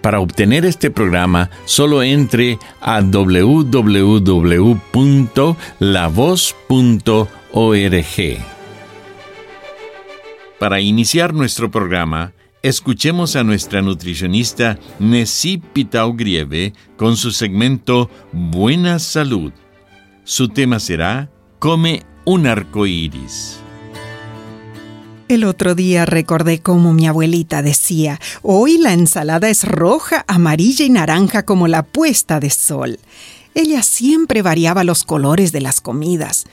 Para obtener este programa, solo entre a www.lavoz.org. Para iniciar nuestro programa, escuchemos a nuestra nutricionista Nessie Pitao Grieve con su segmento Buena Salud. Su tema será Come un arco iris. El otro día recordé cómo mi abuelita decía, hoy la ensalada es roja, amarilla y naranja como la puesta de sol. Ella siempre variaba los colores de las comidas.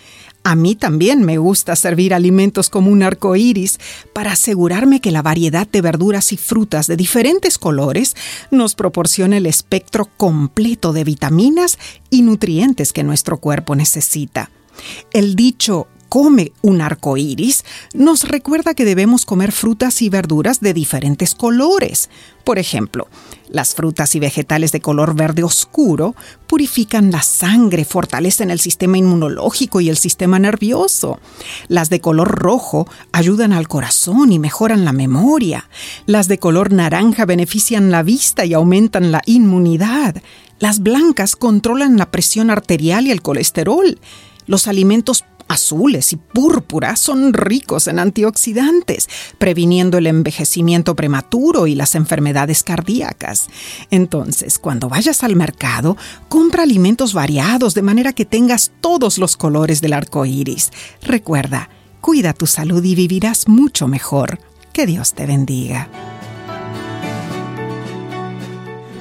A mí también me gusta servir alimentos como un arco iris para asegurarme que la variedad de verduras y frutas de diferentes colores nos proporcione el espectro completo de vitaminas y nutrientes que nuestro cuerpo necesita. El dicho come un arco iris nos recuerda que debemos comer frutas y verduras de diferentes colores. Por ejemplo, las frutas y vegetales de color verde oscuro purifican la sangre, fortalecen el sistema inmunológico y el sistema nervioso. Las de color rojo ayudan al corazón y mejoran la memoria. Las de color naranja benefician la vista y aumentan la inmunidad. Las blancas controlan la presión arterial y el colesterol. Los alimentos azules y púrpuras son ricos en antioxidantes, previniendo el envejecimiento prematuro y las enfermedades cardíacas. Entonces, cuando vayas al mercado, compra alimentos variados de manera que tengas todos los colores del arco iris. Recuerda, cuida tu salud y vivirás mucho mejor. Que Dios te bendiga.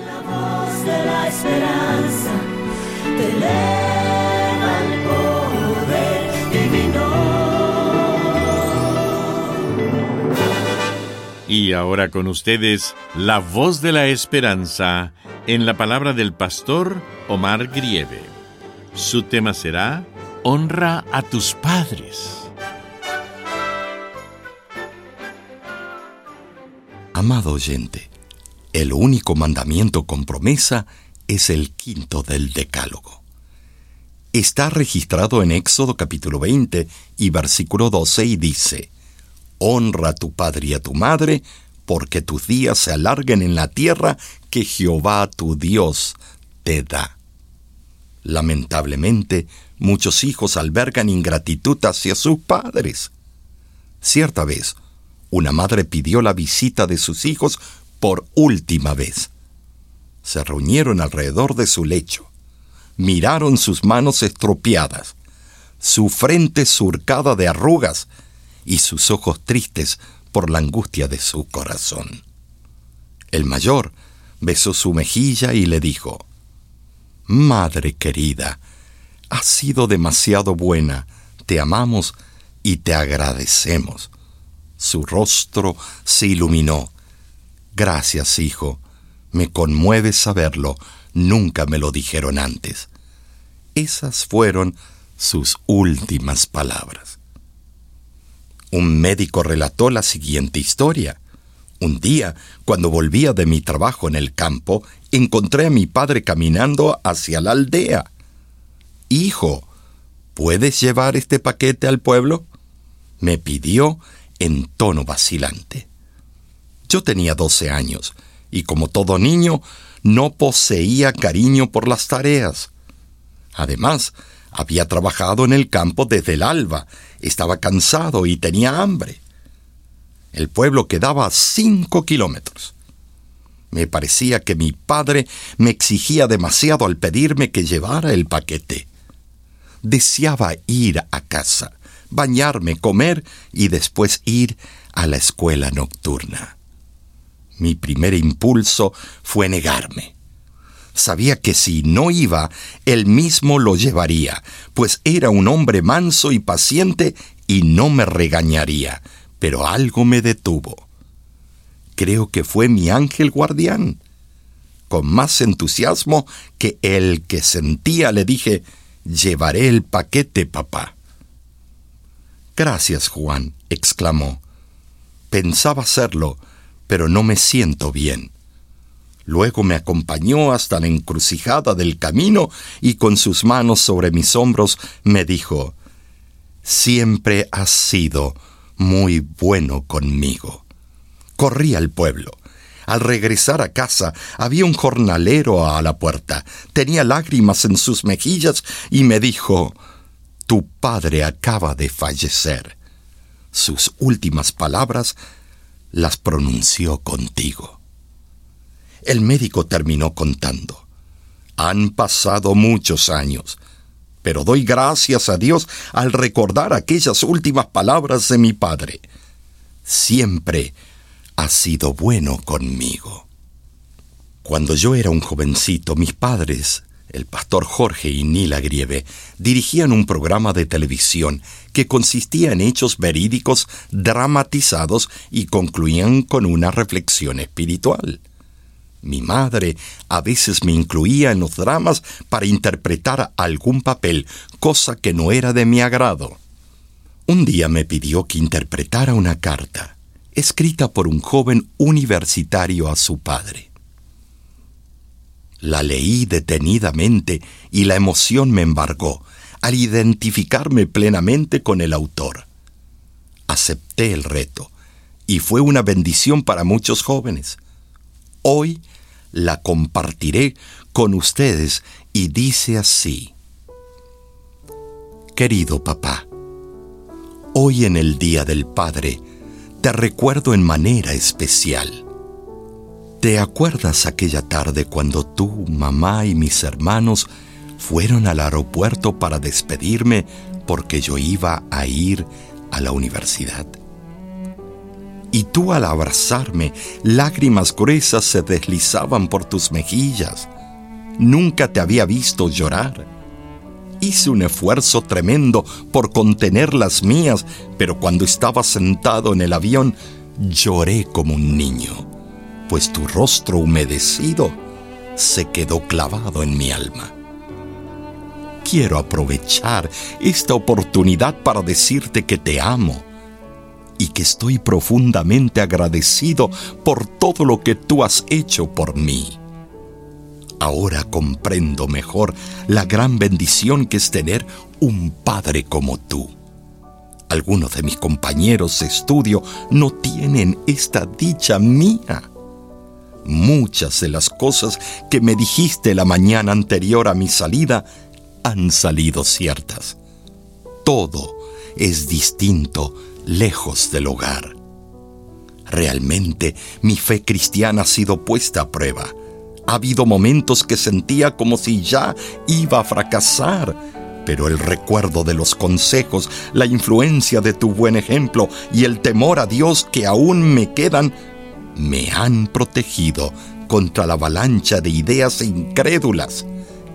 La voz de la esperanza Y ahora con ustedes, la voz de la esperanza en la palabra del pastor Omar Grieve. Su tema será Honra a tus padres. Amado oyente, el único mandamiento con promesa es el quinto del Decálogo. Está registrado en Éxodo capítulo 20 y versículo 12 y dice, Honra a tu padre y a tu madre, porque tus días se alarguen en la tierra que Jehová tu Dios te da. Lamentablemente, muchos hijos albergan ingratitud hacia sus padres. Cierta vez, una madre pidió la visita de sus hijos por última vez. Se reunieron alrededor de su lecho, miraron sus manos estropeadas, su frente surcada de arrugas y sus ojos tristes por la angustia de su corazón. El mayor besó su mejilla y le dijo, Madre querida, has sido demasiado buena, te amamos y te agradecemos. Su rostro se iluminó. Gracias, hijo. Me conmueve saberlo. Nunca me lo dijeron antes. Esas fueron sus últimas palabras. Un médico relató la siguiente historia. Un día, cuando volvía de mi trabajo en el campo, encontré a mi padre caminando hacia la aldea. Hijo, ¿puedes llevar este paquete al pueblo? me pidió en tono vacilante. Yo tenía doce años y como todo niño no poseía cariño por las tareas. Además, había trabajado en el campo desde el alba, estaba cansado y tenía hambre. El pueblo quedaba a cinco kilómetros. Me parecía que mi padre me exigía demasiado al pedirme que llevara el paquete. Deseaba ir a casa, bañarme, comer y después ir a la escuela nocturna. Mi primer impulso fue negarme. Sabía que si no iba, él mismo lo llevaría, pues era un hombre manso y paciente y no me regañaría, pero algo me detuvo. Creo que fue mi ángel guardián. Con más entusiasmo que el que sentía le dije, llevaré el paquete, papá. Gracias, Juan, exclamó. Pensaba hacerlo, pero no me siento bien. Luego me acompañó hasta la encrucijada del camino y con sus manos sobre mis hombros me dijo, Siempre has sido muy bueno conmigo. Corrí al pueblo. Al regresar a casa había un jornalero a la puerta. Tenía lágrimas en sus mejillas y me dijo, Tu padre acaba de fallecer. Sus últimas palabras las pronunció contigo. El médico terminó contando. Han pasado muchos años, pero doy gracias a Dios al recordar aquellas últimas palabras de mi padre. Siempre ha sido bueno conmigo. Cuando yo era un jovencito, mis padres, el pastor Jorge y Nila Grieve, dirigían un programa de televisión que consistía en hechos verídicos dramatizados y concluían con una reflexión espiritual. Mi madre a veces me incluía en los dramas para interpretar algún papel, cosa que no era de mi agrado. Un día me pidió que interpretara una carta escrita por un joven universitario a su padre. La leí detenidamente y la emoción me embargó al identificarme plenamente con el autor. Acepté el reto y fue una bendición para muchos jóvenes. Hoy la compartiré con ustedes y dice así. Querido papá, hoy en el Día del Padre, te recuerdo en manera especial. ¿Te acuerdas aquella tarde cuando tú, mamá y mis hermanos fueron al aeropuerto para despedirme porque yo iba a ir a la universidad? Y tú al abrazarme, lágrimas gruesas se deslizaban por tus mejillas. Nunca te había visto llorar. Hice un esfuerzo tremendo por contener las mías, pero cuando estaba sentado en el avión, lloré como un niño, pues tu rostro humedecido se quedó clavado en mi alma. Quiero aprovechar esta oportunidad para decirte que te amo y que estoy profundamente agradecido por todo lo que tú has hecho por mí. Ahora comprendo mejor la gran bendición que es tener un padre como tú. Algunos de mis compañeros de estudio no tienen esta dicha mía. Muchas de las cosas que me dijiste la mañana anterior a mi salida han salido ciertas. Todo es distinto lejos del hogar. Realmente mi fe cristiana ha sido puesta a prueba ha habido momentos que sentía como si ya iba a fracasar, pero el recuerdo de los consejos, la influencia de tu buen ejemplo y el temor a Dios que aún me quedan, me han protegido contra la avalancha de ideas incrédulas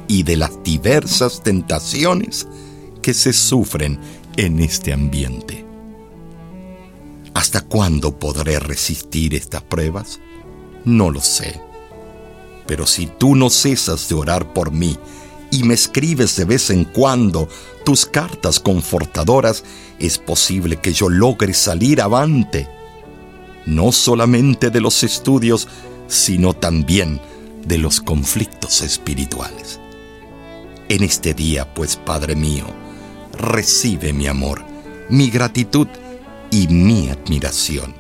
y de las diversas tentaciones que se sufren en este ambiente. ¿Hasta cuándo podré resistir estas pruebas? No lo sé pero si tú no cesas de orar por mí y me escribes de vez en cuando tus cartas confortadoras, es posible que yo logre salir avante, no solamente de los estudios, sino también de los conflictos espirituales. En este día, pues, Padre mío, recibe mi amor, mi gratitud y mi admiración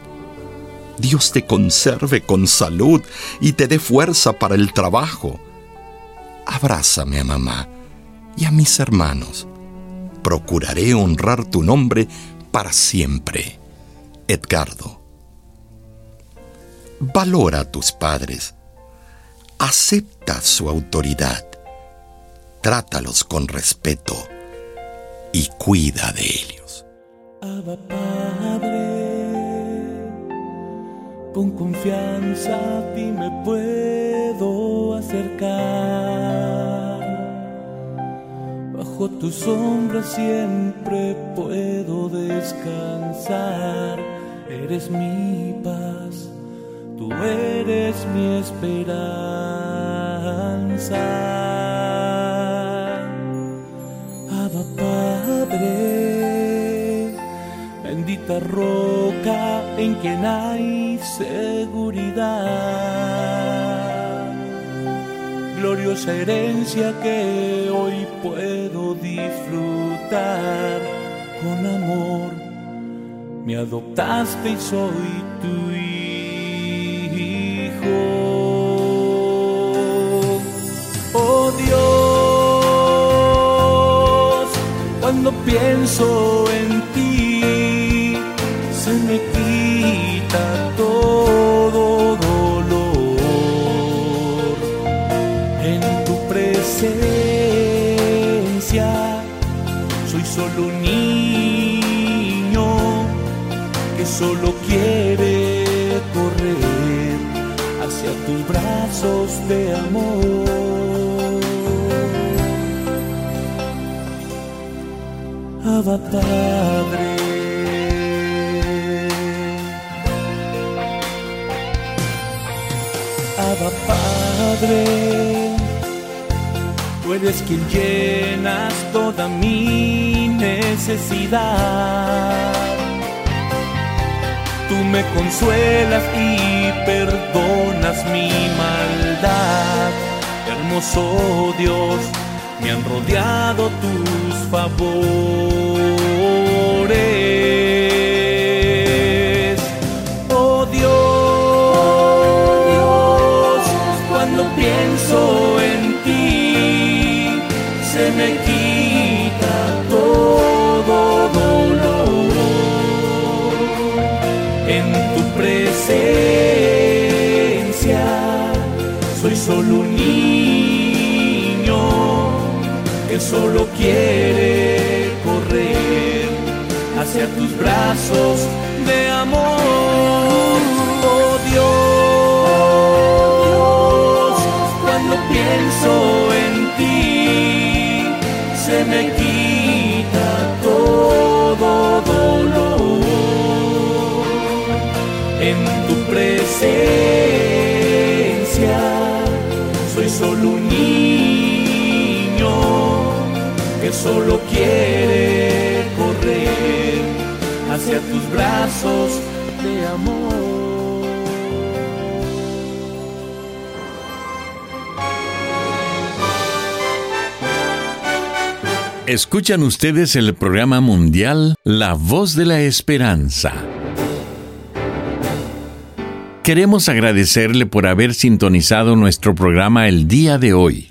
Dios te conserve con salud y te dé fuerza para el trabajo. Abrázame a mamá y a mis hermanos. Procuraré honrar tu nombre para siempre. Edgardo. Valora a tus padres Acepta su autoridad, trátalos con respeto y cuida de ellos. Abba Padre, con confianza a ti me puedo acercar. Bajo tu sombra siempre puedo descansar. Eres mi paz, tú eres mi esperanza. Abba Padre, bendita roca en quien hay seguridad. Gloriosa herencia que hoy puedo disfrutar con amor. Me adoptaste y soy tu hijo. Oh Dios, cuando pienso en se me quita todo dolor. En tu presencia soy solo un niño que solo quiere correr hacia tus brazos de amor. Abba Padre. Tú eres quien llenas toda mi necesidad. Tú me consuelas y perdonas mi maldad. Hermoso Dios, me han rodeado tus favores. Solo quiere correr hacia tus brazos de amor. Oh Dios, cuando pienso en ti, se me quita todo dolor. En tu presencia solo quiere correr hacia tus brazos de amor. Escuchan ustedes el programa mundial La Voz de la Esperanza. Queremos agradecerle por haber sintonizado nuestro programa el día de hoy.